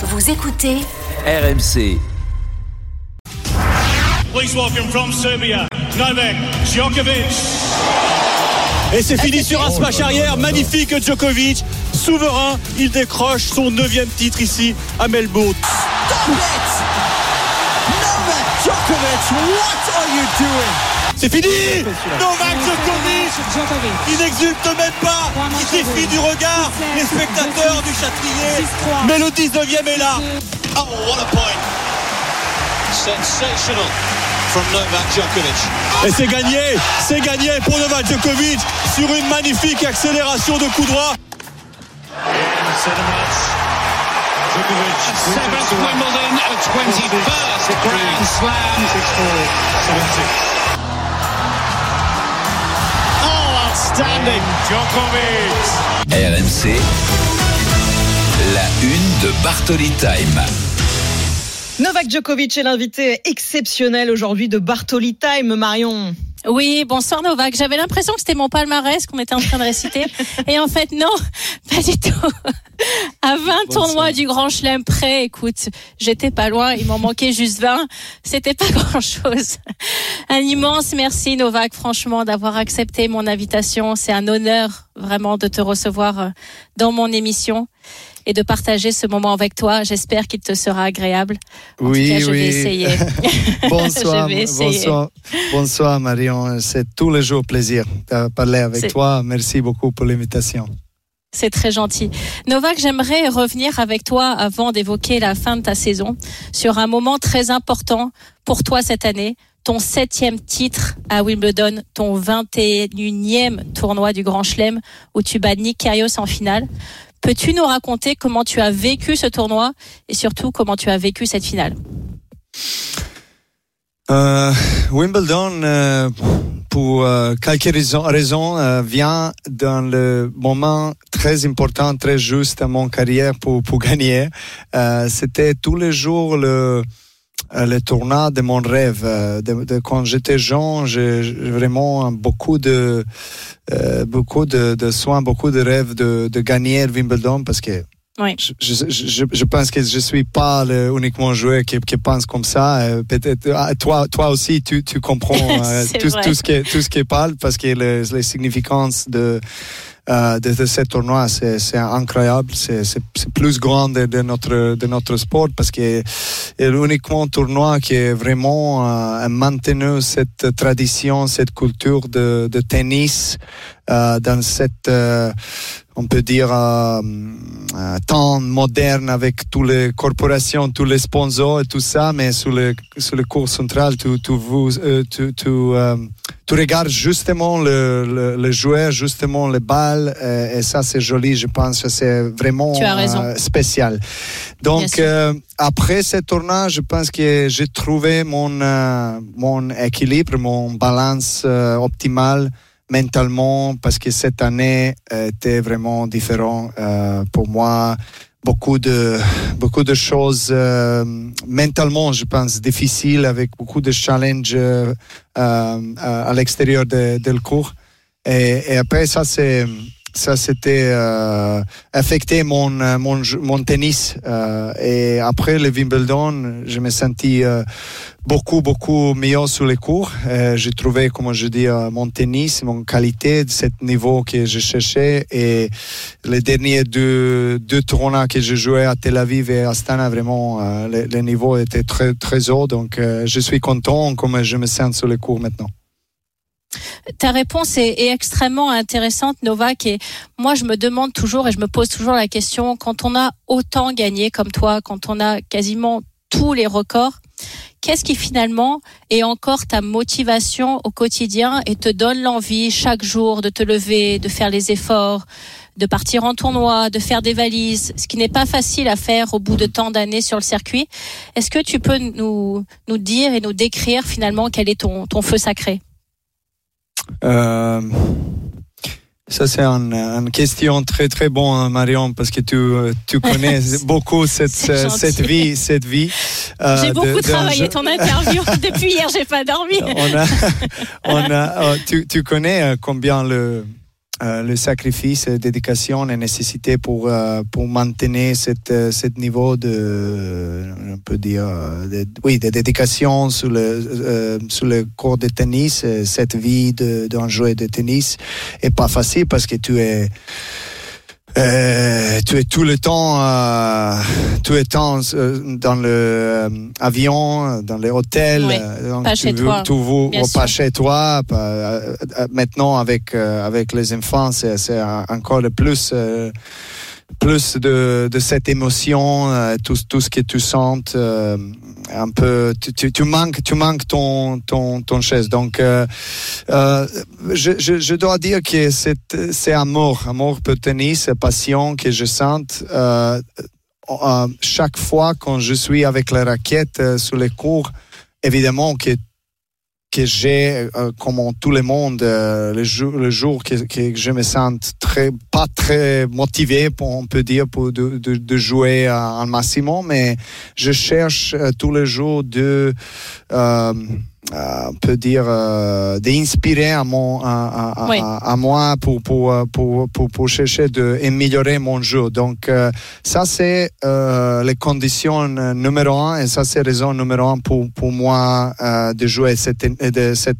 Vous écoutez RMC. Please welcome from Serbia, Novak Djokovic. Et c'est fini sur un smash arrière, magnifique Djokovic, souverain, il décroche son neuvième titre ici à Melbourne. Stop it! Novak Djokovic, what are you doing? C'est fini Novak Djokovic Il n'exulte même pas Il défie du regard les spectateurs du Châtrier Mais le 19e est là Oh, what a point! Sensational from Novak Djokovic. Et c'est gagné C'est gagné pour Novak Djokovic sur une magnifique accélération de coup droit Seventh Wimbledon, a 21st Grand Slam. Outstanding, Djokovic. RMC. La une de Bartoli Time. Novak Djokovic est l'invité exceptionnel aujourd'hui de Bartoli Time, Marion. Oui, bonsoir Novak. J'avais l'impression que c'était mon palmarès qu'on était en train de réciter. Et en fait, non, pas du tout. À 20 tournois du Grand Chelem près, écoute, j'étais pas loin, il m'en manquait juste 20. C'était pas grand chose. Un immense merci Novak, franchement, d'avoir accepté mon invitation. C'est un honneur vraiment de te recevoir euh, dans mon émission et de partager ce moment avec toi. J'espère qu'il te sera agréable. En oui, tout cas, je oui. vais essayer. bonsoir, Je vais essayer. bonsoir, bonsoir Marion. C'est tous les jours plaisir de parler avec toi. Merci beaucoup pour l'invitation. C'est très gentil. Novak, j'aimerais revenir avec toi avant d'évoquer la fin de ta saison sur un moment très important pour toi cette année. Ton septième titre à Wimbledon, ton 21e tournoi du Grand Chelem où tu bats Nick Kyrgios en finale. Peux-tu nous raconter comment tu as vécu ce tournoi et surtout comment tu as vécu cette finale? Euh, Wimbledon, euh, pour euh, quelques raisons, raisons vient dans le moment très important, très juste à mon carrière pour, pour gagner. C'était tous les jours le, le tournoi de mon rêve. Euh, De, de- quand j'étais jeune, j'ai vraiment beaucoup de, euh, beaucoup de, de soins, beaucoup de rêves de, de gagner Wimbledon parce que Oui. je, je, je, je pense que je suis pas le uniquement joueur qui, qui pense comme ça. Euh, Peut-être ah, toi, toi aussi, tu, tu comprends euh, tout, tout ce qui tout ce qui parle parce que le- les significances de euh, de, ce tournoi, c'est c'est incroyable. C'est c'est- plus grand de, de notre de notre sport parce que c'est l'uniquement tournoi qui est vraiment euh, maintenu cette tradition, cette culture de, de tennis euh, dans cette euh, on peut dire euh, euh, temps moderne avec toutes les corporations, tous les sponsors et tout ça, mais sur le sur le cours central, tu tu vous tu tu, tu regardes justement le, le, le joueur, justement le bal, euh, et ça c'est joli, je pense que c'est vraiment spécial. Donc après ce tournoi, je pense que j'ai trouvé mon mon équilibre, mon balance optimale mentalement parce que cette année euh, était vraiment différent euh, pour moi. Beaucoup de, beaucoup de choses euh, mentalement, je pense, difficiles avec beaucoup de challenges euh, euh, à l'extérieur de, de le cours. Et, et après, ça, c'est, ça, c'était euh, affecté mon, euh, mon, mon tennis. Euh, et après le Wimbledon, je me sentis euh, beaucoup, beaucoup meilleur sur les cours. Euh, j'ai trouvé, comme je dis, euh, mon tennis, mon qualité, de ce niveau que je cherchais. Et les derniers deux, deux tournois que j'ai joué à Tel Aviv et à Astana, vraiment, le, le niveau était très, très haut. Donc, je suis content comme je me sens sur les cours maintenant. Ta réponse est, extrêmement intéressante, Novak. Et moi, je me demande toujours et je me pose toujours la question quand on a autant gagné comme toi, quand on a quasiment tous les records, qu'est-ce qui finalement est encore ta motivation au quotidien et te donne l'envie chaque jour de te lever, de faire les efforts, de partir en tournoi, de faire des valises, ce qui n'est pas facile à faire au bout de tant d'années sur le circuit? Est-ce que tu peux nous, nous dire et nous décrire finalement quel est ton, ton feu sacré? Euh, ça, c'est une, question très, très bonne, Marion, parce que tu, euh, tu connais beaucoup cette, euh, cette vie. Cette vie euh, J'ai beaucoup travaillé ton interview. Depuis hier, j'ai pas dormi. on a, on a, euh, tu, tu connais combien le, euh, le sacrifice, dédication, la nécessité pour, euh, pour maintenir cette, euh, cette niveau de, on peut dire, oui, de dédication sur le, sur le cours de tennis, cette vie d'un joueur de tennis est pas facile parce que tu es, euh, tu es tout le temps, euh, tout le temps euh, dans le euh, avion, dans les hôtels, Oui, euh, donc pas tu chez veux- toi, veux- bien pas chez toi. pas- euh, maintenant avec euh, avec les enfants, c'est c'est encore le plus. euh, plus de, de cette émotion, euh, tout, tout ce que tu sens, euh, un peu, tu, tu, manques, tu manques ton, ton, ton chaise. Donc, euh, euh, je, je, dois dire que c'est, c'est amour, amour pour tennis, passion que je sens. Euh, chaque fois quand je suis avec la raquette sur les cours, évidemment que que j'ai, euh, comme tout le monde, euh, le jour, le jour que, je me sens très, pas très motivé, pour, on peut dire, pour de, jouer un maximum, mais je cherche euh, tous les jours de, on peut dire, euh, d'inspirer à, mon, à, à, à- Oui. à, à moi pour, pour, euh, pour, pour, pour chercher d'améliorer mon jeu. Donc, euh, ça, c'est euh, les conditions euh, numéro un et ça, c'est raison numéro un pour, pour moi euh, de jouer cette, de cette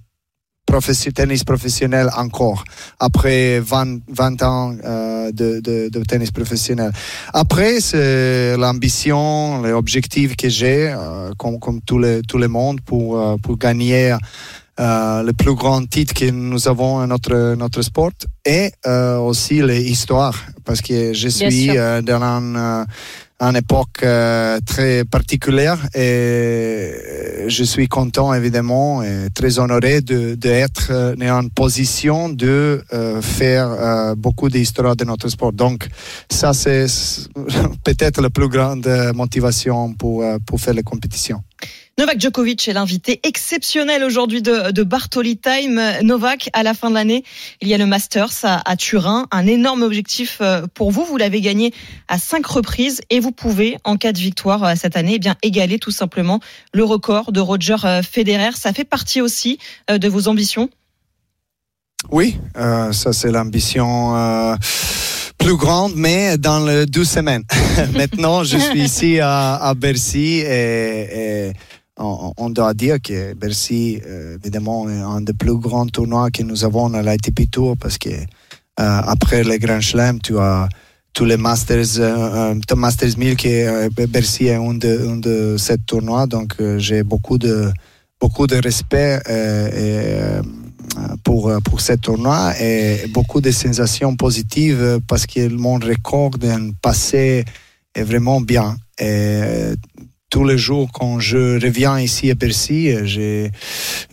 profession, tennis professionnel encore, après 20, 20 ans euh, de, de, de tennis professionnel. Après, c'est l'ambition, les objectifs que j'ai, euh, comme, comme tout, le, tout le monde, pour, euh, pour gagner le plus grand titre que nous avons dans notre, notre sport et aussi les histoires, parce que je suis dans un, une époque euh, très particulière et je suis content évidemment et très honoré de d'être euh, en position de euh, faire euh, beaucoup d'histoires de notre sport. Donc ça c'est peut-être la plus grande euh, motivation pour euh, pour faire les compétitions. Novak Djokovic est l'invité exceptionnel aujourd'hui de, de Bartoli Time. Novak, à la fin de l'année, il y a le Masters à, à Turin, un énorme objectif euh, pour vous. Vous l'avez gagné à cinq reprises et vous pouvez, en cas de victoire euh, cette année, eh bien égaler tout simplement le record de Roger euh, Federer. Ça fait partie aussi de vos ambitions? Oui, euh, ça c'est l'ambition euh, plus grande, mais dans les deux semaines. Maintenant, je suis ici à, à Bercy et, et on, doit dire que Bercy, euh, évidemment, est un des plus grands tournois que nous avons à l'ITP Tour parce que euh, après les Grand Chelem, tu as tous les Masters, euh, euh, Masters 1000 qui est, Bercy est un de, ces tournois, donc j'ai beaucoup de beaucoup de respect pour, pour ce tournoi et beaucoup de sensations positives parce que mon record d'un passé est vraiment bien. Tous les jours, quand je reviens ici à Bercy, euh,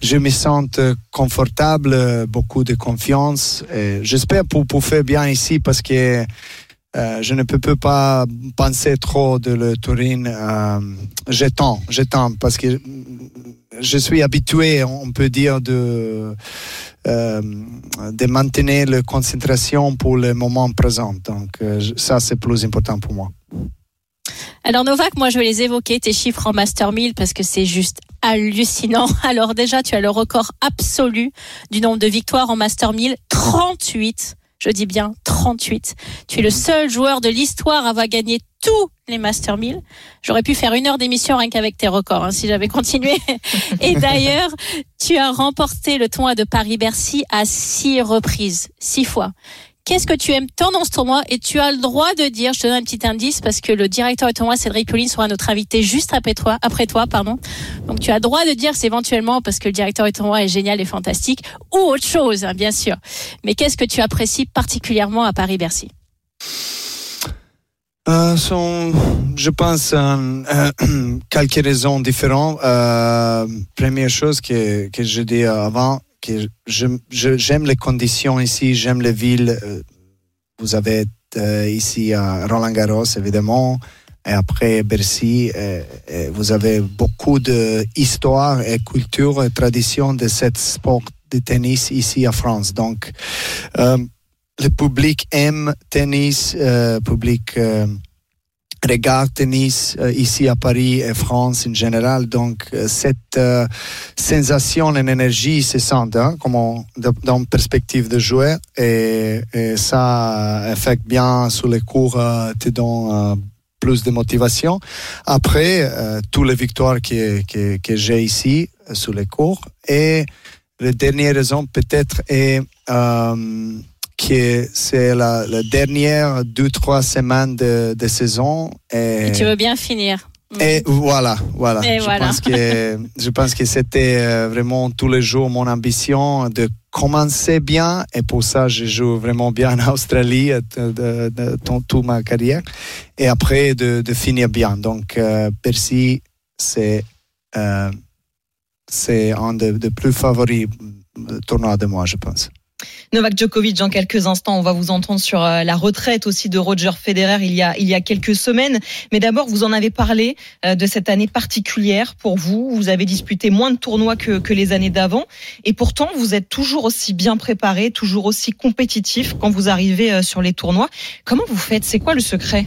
je, me sens confortable, euh, beaucoup de confiance. J'espère pour, faire bien ici parce que euh, je ne peux, pas penser trop de le Turin. Euh, j'attends, j'attends parce que je suis habitué, on peut dire, de, de maintenir la concentration pour le moment présent. Donc, ça, c'est plus important pour moi. Alors Novak, moi je vais les évoquer, tes chiffres en Master 1000, parce que c'est juste hallucinant. Alors déjà, tu as le record absolu du nombre de victoires en Master 1000, 38. Je dis bien 38. Tu es le seul joueur de l'histoire à avoir gagné tous les Master 1000. J'aurais pu faire une heure d'émission rien qu'avec tes records, hein, si j'avais continué. Et d'ailleurs, tu as remporté le tournoi de Paris-Bercy à six reprises, six fois. Qu'est-ce que tu aimes tant dans ce tournoi Et tu as le droit de dire, je te donne un petit indice, parce que le directeur du tournoi, Cédric Pauline, sera notre invité juste après toi, après toi, pardon. Donc tu as le droit de dire c'est éventuellement parce que le directeur du tournoi est génial et fantastique, ou autre chose, hein, bien sûr. Mais qu'est-ce que tu apprécies particulièrement à Paris-Bercy? Euh, je pense, quelques raisons différentes. Euh, première chose que, que je dis avant, que j'aime les conditions ici, j'aime les villes. Euh, Vous avez euh, ici à Roland Garros, évidemment, et après Bercy, euh, vous avez beaucoup d'histoire et culture et tradition de ce sport de tennis ici en France. Donc, le public aime tennis, public regarde tennis euh, ici à Paris et France en général. Donc, euh, cette euh, sensation et énergie se sent hein, comme dans une perspective de joueur et, ça affecte bien sur les cours, te donne plus de motivation. Après, toutes les victoires que, que, que j'ai ici sur les cours et la dernière raison peut-être est que c'est la, la dernière deux trois semaines de, de saison et, Et tu veux bien finir. Mm. et voilà voilà Et je voilà. pense que je pense que c'était euh, vraiment tous les jours mon ambition de commencer bien et pour ça je joue vraiment bien en Australie euh, de, de, de- dans toute ma carrière et après de, finir bien donc euh, Percy c'est euh, c'est un des de plus favoris tournois de moi je pense Novak Djokovic, dans quelques instants, on va vous entendre sur euh, la retraite aussi de Roger Federer il y a, il y a quelques semaines. Mais d'abord, vous en avez parlé euh, de cette année particulière pour vous. Vous avez disputé moins de tournois que, que les années d'avant. Et pourtant, vous êtes toujours aussi bien préparé, toujours aussi compétitif quand vous arrivez euh, sur les tournois. Comment vous faites? C'est quoi le secret?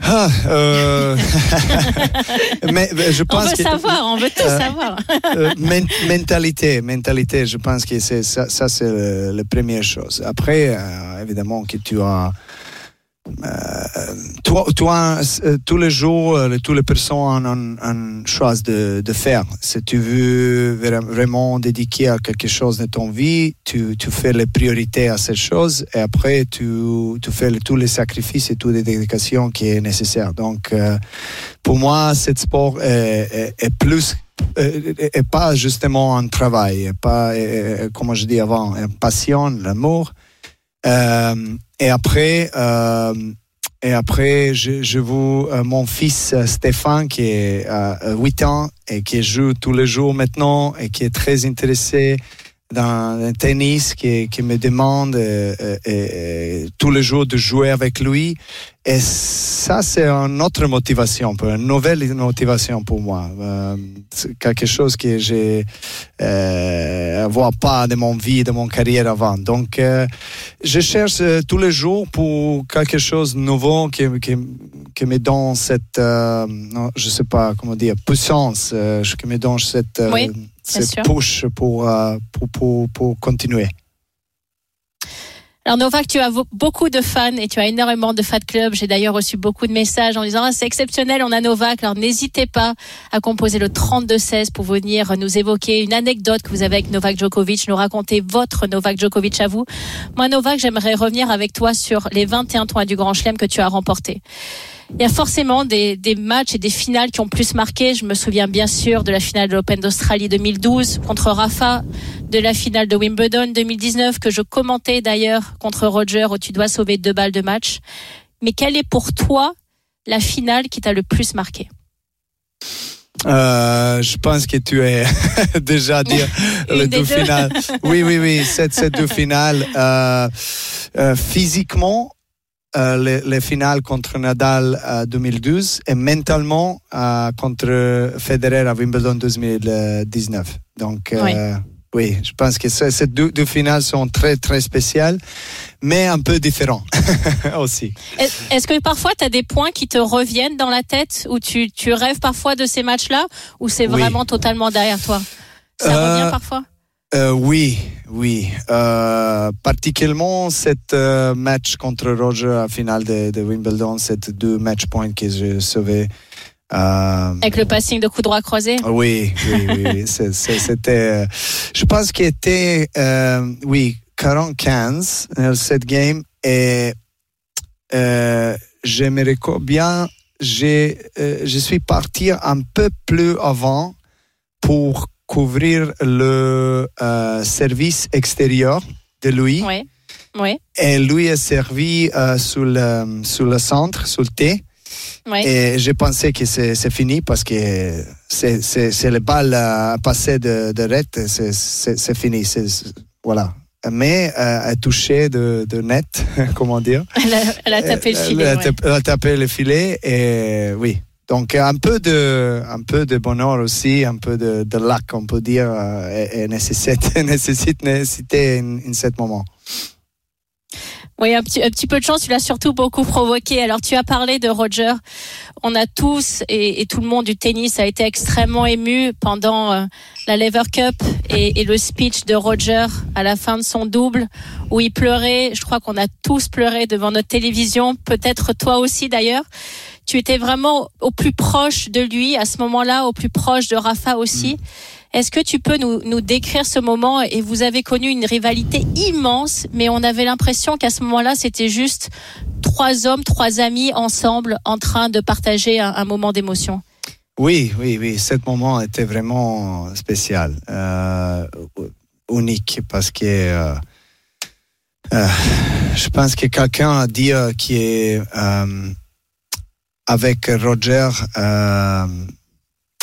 Ah, euh, mais, je On pense veut que savoir, on veut tout Euh, savoir. euh, men- mentalité, mentalité, je pense que c'est ça, ça c'est la première chose. Après, euh, évidemment que tu as toi, toi, euh, tous les jours, euh, toutes les personnes ont une chose de, faire. Si tu veux vra- vraiment dédiquer à quelque chose de ton vie, tu, fais les priorités à cette chose et après tu, fais tous les sacrifices et toutes les dédications qui est nécessaire. Donc, euh, pour moi, ce sport est, est- est euh, pas justement un travail, pas, euh, comme je dis avant, une passion, l'amour. Euh, et après, euh, et après, je, je vois euh, mon fils euh, Stéphane qui est à 8 ans et qui joue tous les jours maintenant et qui est très intéressé dans le tennis, qui, qui me demande euh, euh, euh, tous les jours de jouer avec lui. Et ça, c'est une autre motivation, une nouvelle motivation pour moi. Euh, c'est quelque chose que je ne vois pas de mon vie, de mon carrière avant. Donc, euh, je cherche euh, tous les jours pour quelque chose de nouveau qui, qui, qui me donne cette, euh, non, je sais pas comment dire, puissance, euh, qui me donne cette, euh, sûr. push pour, euh, pour, pour, pour continuer. Alors Novak, tu as beaucoup de fans et tu as énormément de fan clubs. J'ai d'ailleurs reçu beaucoup de messages en disant ah, c'est exceptionnel, on a Novak. Alors n'hésitez pas à composer le 3216 pour venir nous évoquer une anecdote que vous avez avec Novak Djokovic, nous raconter votre Novak Djokovic à vous. Moi Novak, j'aimerais revenir avec toi sur les 21 toits du Grand Chelem que tu as remporté. Il y a forcément des, des matchs et des finales qui ont plus marqué. Je me souviens bien sûr de la finale de l'Open d'Australie 2012 contre Rafa, de la finale de Wimbledon 2019 que je commentais d'ailleurs contre Roger où tu dois sauver deux balles de match. Mais quelle est pour toi la finale qui t'a le plus marqué? Euh, je pense que tu es déjà dit Une le des deux deux. finales. Oui, oui, oui, cette, cette deux finales. Euh, euh, physiquement, les, les finales contre Nadal à 2012 et mentalement euh, contre Federer à Wimbledon 2019. Donc, euh, oui, je pense que ce- ces deux, deux finales sont très, très spéciales, mais un peu différentes aussi. Est- Est-ce que parfois tu as des points qui te reviennent dans la tête ou tu, tu rêves parfois de ces matchs-là ou c'est Oui. vraiment totalement derrière toi? Ça Euh, revient parfois? Euh, oui, oui. Euh, particulièrement cet euh, match contre Roger à finale de, de Wimbledon, ces deux match points que j'ai sauvés. Euh, Avec le passing de coup droit croisé oui, oui, oui. oui. C'était, euh, je pense qu'il était, euh, oui, 40-15 dans cette game et euh, je me record bien, j'ai, euh, je suis parti un peu plus avant pour couvrir le euh, service extérieur de lui. Oui. Oui. Et lui est servi euh, sur, le, sur le centre, sur le thé. Oui. Et j'ai pensé que c'est c'est fini parce que c'est c'est- c'est le bal à passer de, de red, c'est- fini. c'est- c'est- voilà. Mais euh, a touché de, de net, comment dire? Elle a, elle a tapé le Elle filet. a, ouais. tap- elle a tapé le filet et oui. Donc un peu de, un peu de bonheur aussi, un peu de, de luck, on peut dire, euh, et, et nécessite, nécessite, nécessité en, en ce moment. Oui, un petit, un petit peu de chance, tu l'as surtout beaucoup provoqué. Alors, tu as parlé de Roger. On a tous, et, tout le monde du tennis a été extrêmement ému pendant euh, la Lever Cup et, et, le speech de Roger à la fin de son double, où il pleurait. Je crois qu'on a tous pleuré devant notre télévision, peut-être toi aussi d'ailleurs. Tu étais vraiment au plus proche de lui à ce moment-là, au plus proche de Rafa aussi. Mm. Est-ce que tu peux nous, nous, décrire ce moment? Et vous avez connu une rivalité immense, mais on avait l'impression qu'à ce moment-là, c'était juste trois hommes, trois amis ensemble en train de partager un, moment d'émotion. Oui, oui, oui. Ce moment était vraiment spécial, euh, unique, parce que euh, euh, je pense que quelqu'un a dit qui est avec Roger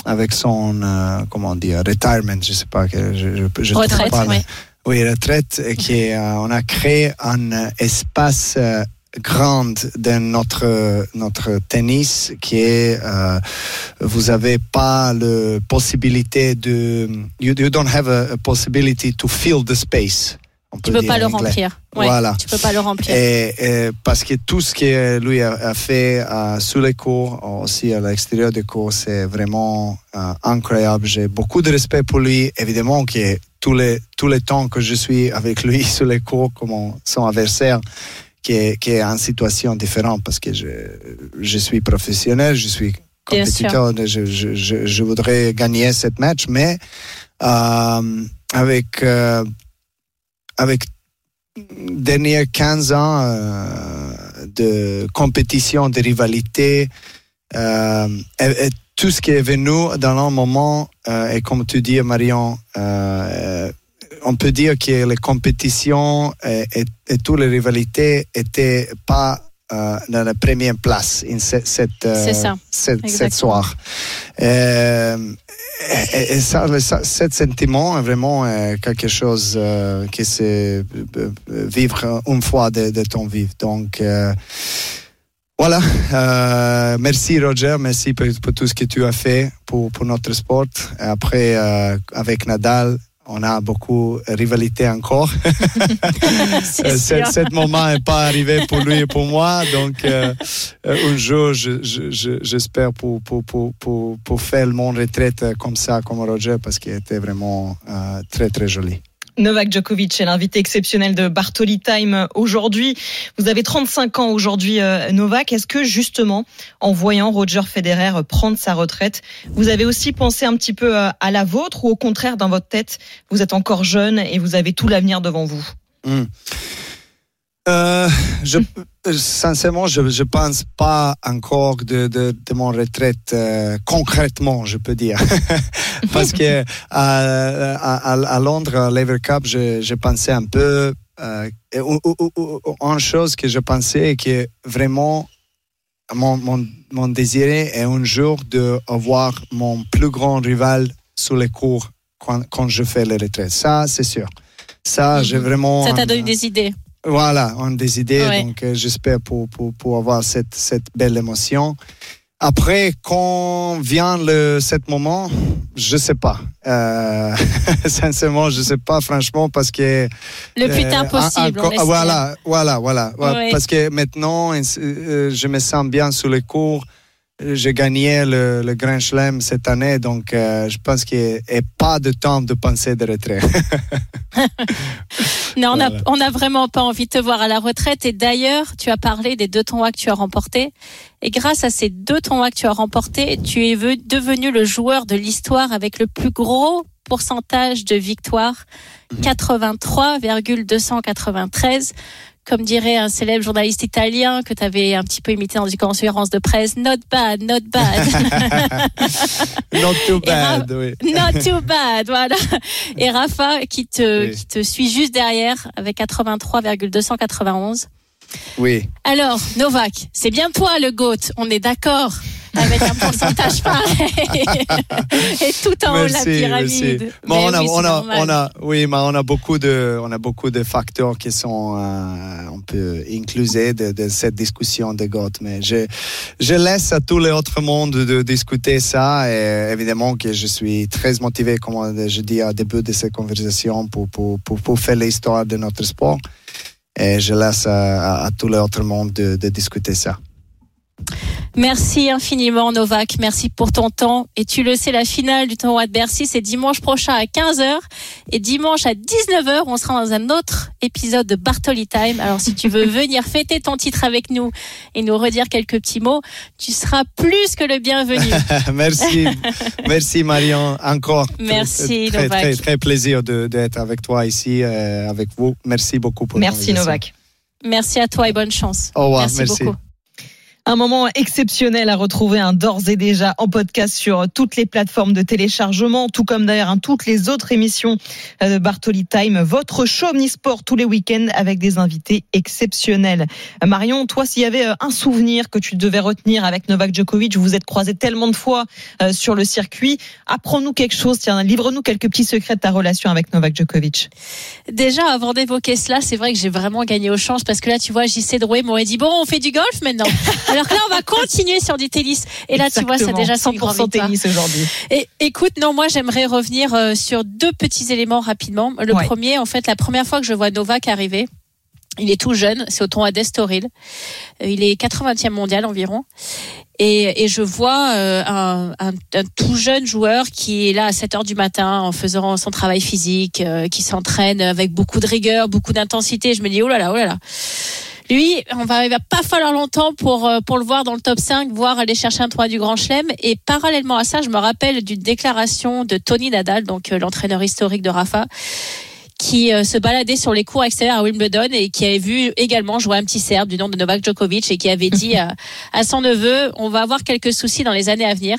avec son, euh, comment dire, retirement, je sais pas, que je, je, je retraite, pas, oui. oui. retraite, qui euh, on a créé un espace euh, grand de notre notre tennis qui est euh, vous avez pas la possibilité de you, you don't have a, a possibility to fill the space tu peux pas le remplir. Ouais, voilà. Tu peux pas le remplir. Et, et parce que tout ce que lui a, a fait euh, sous les cours, aussi à l'extérieur des cours, c'est vraiment euh, incroyable. J'ai beaucoup de respect pour lui. Évidemment que tous les, tous les temps que je suis avec lui sous les cours comme son adversaire, qui est, qui est en situation différente parce que je, je suis professionnel, je suis compétiteur, je, je, je, je, voudrais gagner cette match, mais euh, avec euh, avec derniers 15 ans euh, de compétition, de rivalité, euh, tout ce qui est venu dans un moment, euh, et comme tu dis, Marion, euh, on peut dire que les compétitions et, et, et toutes les rivalités n'étaient pas euh, dans la première place in cette, cette, cette, cette soir. Euh, et, et ça, ça, ce sentiment est vraiment euh, quelque chose euh, qui c'est vivre une fois de, de ton vivre. Donc, euh, voilà. Euh, merci Roger, merci pour, pour, tout ce que tu as fait pour, pour notre sport. Après, avec Nadal, on a beaucoup de rivalité encore. Ce moment n'est pas arrivé pour lui et pour moi. Donc, euh, un jour, j'espère je, je, pour, pour, pour, pour, faire mon retraite comme ça, comme Roger, parce qu'il était vraiment euh, très, très joli. Novak Djokovic est l'invité exceptionnel de Bartoli Time aujourd'hui. Vous avez 35 ans aujourd'hui, Novak. Est-ce que justement, en voyant Roger Federer prendre sa retraite, vous avez aussi pensé un petit peu à la vôtre ou au contraire, dans votre tête, vous êtes encore jeune et vous avez tout l'avenir devant vous? Mmh. Euh, sincèrement, je ne pense pas encore de, de, de mon retraite euh, concrètement, je peux dire. Parce que à, à, à, Londres, à l'Ever Cup, je pensais un peu. Euh, une chose que je pensais que vraiment mon, mon, mon désir est un jour d'avoir mon plus grand rival sous les cours quand, quand je fais la retraite. Ça, c'est sûr. Ça, j'ai vraiment. Ça t'a donné des idées. Voilà, on a des idées, ouais. donc euh, j'espère pour, pour, pour, avoir cette, cette belle émotion. Après, quand vient le cet moment, je sais pas. Euh, sincèrement, je sais pas, franchement, parce que le plus tard possible. Euh, voilà, voilà, voilà, voilà. Parce que maintenant, euh, je me sens bien sous les cours. J'ai gagné le, le, Grand Chelem cette année, donc euh, je pense qu'il n'y a pas de temps de penser de retrait. non, on n'a voilà. vraiment pas envie de te voir à la retraite. Et d'ailleurs, tu as parlé des deux tournois que tu as remportés. Et grâce à ces deux tournois que tu as remportés, tu es devenu le joueur de l'histoire avec le plus gros pourcentage de victoires, mmh. 83,293 comme dirait un célèbre journaliste italien que tu avais un petit peu imité dans une conférence de presse, not bad, not bad. not too bad, oui. Not too bad, voilà. Et Rafa qui te, oui. qui te suit juste derrière avec 83,291. Oui. Alors, Novak, c'est bien toi le GOAT, on est d'accord? Avec un pourcentage pareil et tout en haut de la pyramide. Bon, on, a, oui, on, a, on a, oui, mais on a beaucoup de, on a beaucoup de facteurs qui sont, euh, on peut incluser de, de, cette discussion de GOT, mais je, je laisse à tous les autres mondes de discuter ça et évidemment que je suis très motivé, comme je dis au début de cette conversation, pour, pour, pour, pour faire l'histoire de notre sport. et je laisse à, à, à tout l'autre monde de, de discuter ça. Merci infiniment Novak, merci pour ton temps. Et tu le sais, la finale du tournoi de Bercy, c'est dimanche prochain à 15h. Et dimanche à 19h, on sera dans un autre épisode de Bartoli Time. Alors si tu veux venir fêter ton titre avec nous et nous redire quelques petits mots, tu seras plus que le bienvenu. merci, merci Marion, encore. Merci très, Novak. Très, très plaisir d'être avec toi ici, euh, avec vous. Merci beaucoup pour Merci Novak. Merci à toi et bonne chance. Au revoir, merci, merci. beaucoup. Un moment exceptionnel à retrouver un d'ores et déjà en podcast sur toutes les plateformes de téléchargement, tout comme d'ailleurs hein, toutes les autres émissions de Bartoli Time. Votre show omnisport tous les week-ends avec des invités exceptionnels. Marion, toi, s'il y avait un souvenir que tu devais retenir avec Novak Djokovic, vous vous êtes croisés tellement de fois sur le circuit. Apprends-nous quelque chose, tiens, livre-nous quelques petits secrets de ta relation avec Novak Djokovic. Déjà, avant d'évoquer cela, c'est vrai que j'ai vraiment gagné au change parce que là, tu vois, JC Drouet m'aurait dit bon, on fait du golf maintenant. Alors que là, on va continuer sur du tennis. Et là, Exactement. tu vois, c'est déjà 100% tennis aujourd'hui. Et écoute, non, moi, j'aimerais revenir euh, sur deux petits éléments rapidement. Le Ouais. premier, en fait, la première fois que je vois Novak arriver. Il est tout jeune, c'est au tournoi d'Estoril. Euh, Il est 80e mondial environ. Et, et je vois euh, un, un, un tout jeune joueur qui est là à 7 heures du matin en faisant son travail physique, euh, qui s'entraîne avec beaucoup de rigueur, beaucoup d'intensité. Je me dis, oh là là, oh là là. Lui, on va, il va pas falloir longtemps pour euh, pour le voir dans le top 5, voire aller chercher un tournoi du Grand Chelem. Et parallèlement à ça, je me rappelle d'une déclaration de Tony Nadal, donc euh, l'entraîneur historique de Rafa, qui euh, se baladait sur les cours extérieurs à Wimbledon et qui avait vu également jouer un petit Serbe du nom de Novak Djokovic et qui avait dit à, à son neveu on va avoir quelques soucis dans les années à venir.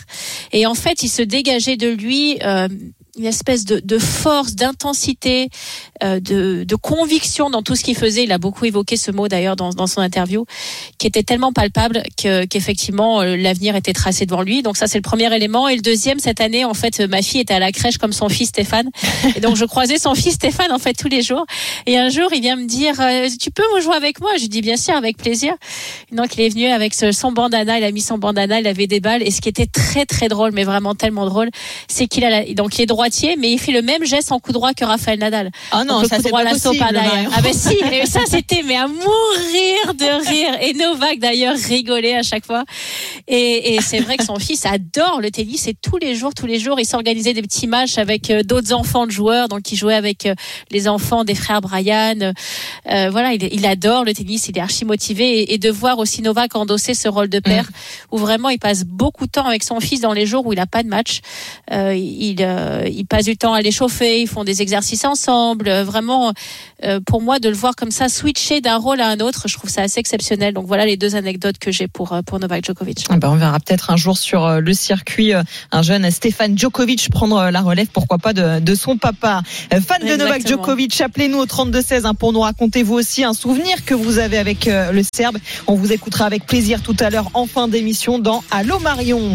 Et en fait, il se dégageait de lui euh, une espèce de, de force, d'intensité, euh, de, de conviction dans tout ce qu'il faisait. Il a beaucoup évoqué ce mot d'ailleurs dans, dans son interview, qui était tellement palpable que qu'effectivement euh, l'avenir était tracé devant lui. Donc ça c'est le premier élément. Et le deuxième cette année, en fait, ma fille était à la crèche comme son fils Stéphane, et donc je croisais son fils Stéphane en fait tous les jours. Et un jour, il vient me dire, euh, tu peux me jouer avec moi? Je lui dis bien sûr, avec plaisir. Donc il est venu avec son bandana, il a mis son bandana, il avait des balles. Et ce qui était très très drôle, mais vraiment tellement drôle, c'est qu'il a la- donc il est droitier, mais il fait le même geste en coup droit que Raphaël Nadal. Ah non, Donc, ça c'est droit pas à la possible. Ah ben si, et ça c'était mais à mourir de rire. Et Novak d'ailleurs rigolait à chaque fois. Et, et c'est vrai que son fils adore le tennis et tous les jours, tous les jours, il s'organisait des petits matchs avec euh, d'autres enfants de joueurs. Donc il jouait avec euh, les enfants des frères Brian. Euh, voilà, il, il adore le tennis, il est archi motivé et, et de voir aussi Novak endosser ce rôle de père où vraiment il passe beaucoup de temps avec son fils dans les jours où il a pas de match. Euh, il, euh, il passe du temps à l'échauffer, ils font des exercices ensemble. Euh, Vraiment, euh, pour moi, de le voir comme ça switcher d'un rôle à un autre, je trouve ça assez exceptionnel. Donc voilà les deux anecdotes que j'ai pour euh, pour Novak Djokovic. Ah ben, on verra peut-être un jour sur le circuit un jeune Stéphane Djokovic prendre la relève, pourquoi pas, de, de son papa. Fan de Novak. Djokovic, appelez-nous au 32-16 hein, pour nous raconter vous aussi un souvenir que vous avez avec le Serbe. On vous écoutera avec plaisir tout à l'heure en fin d'émission dans Allô Marion.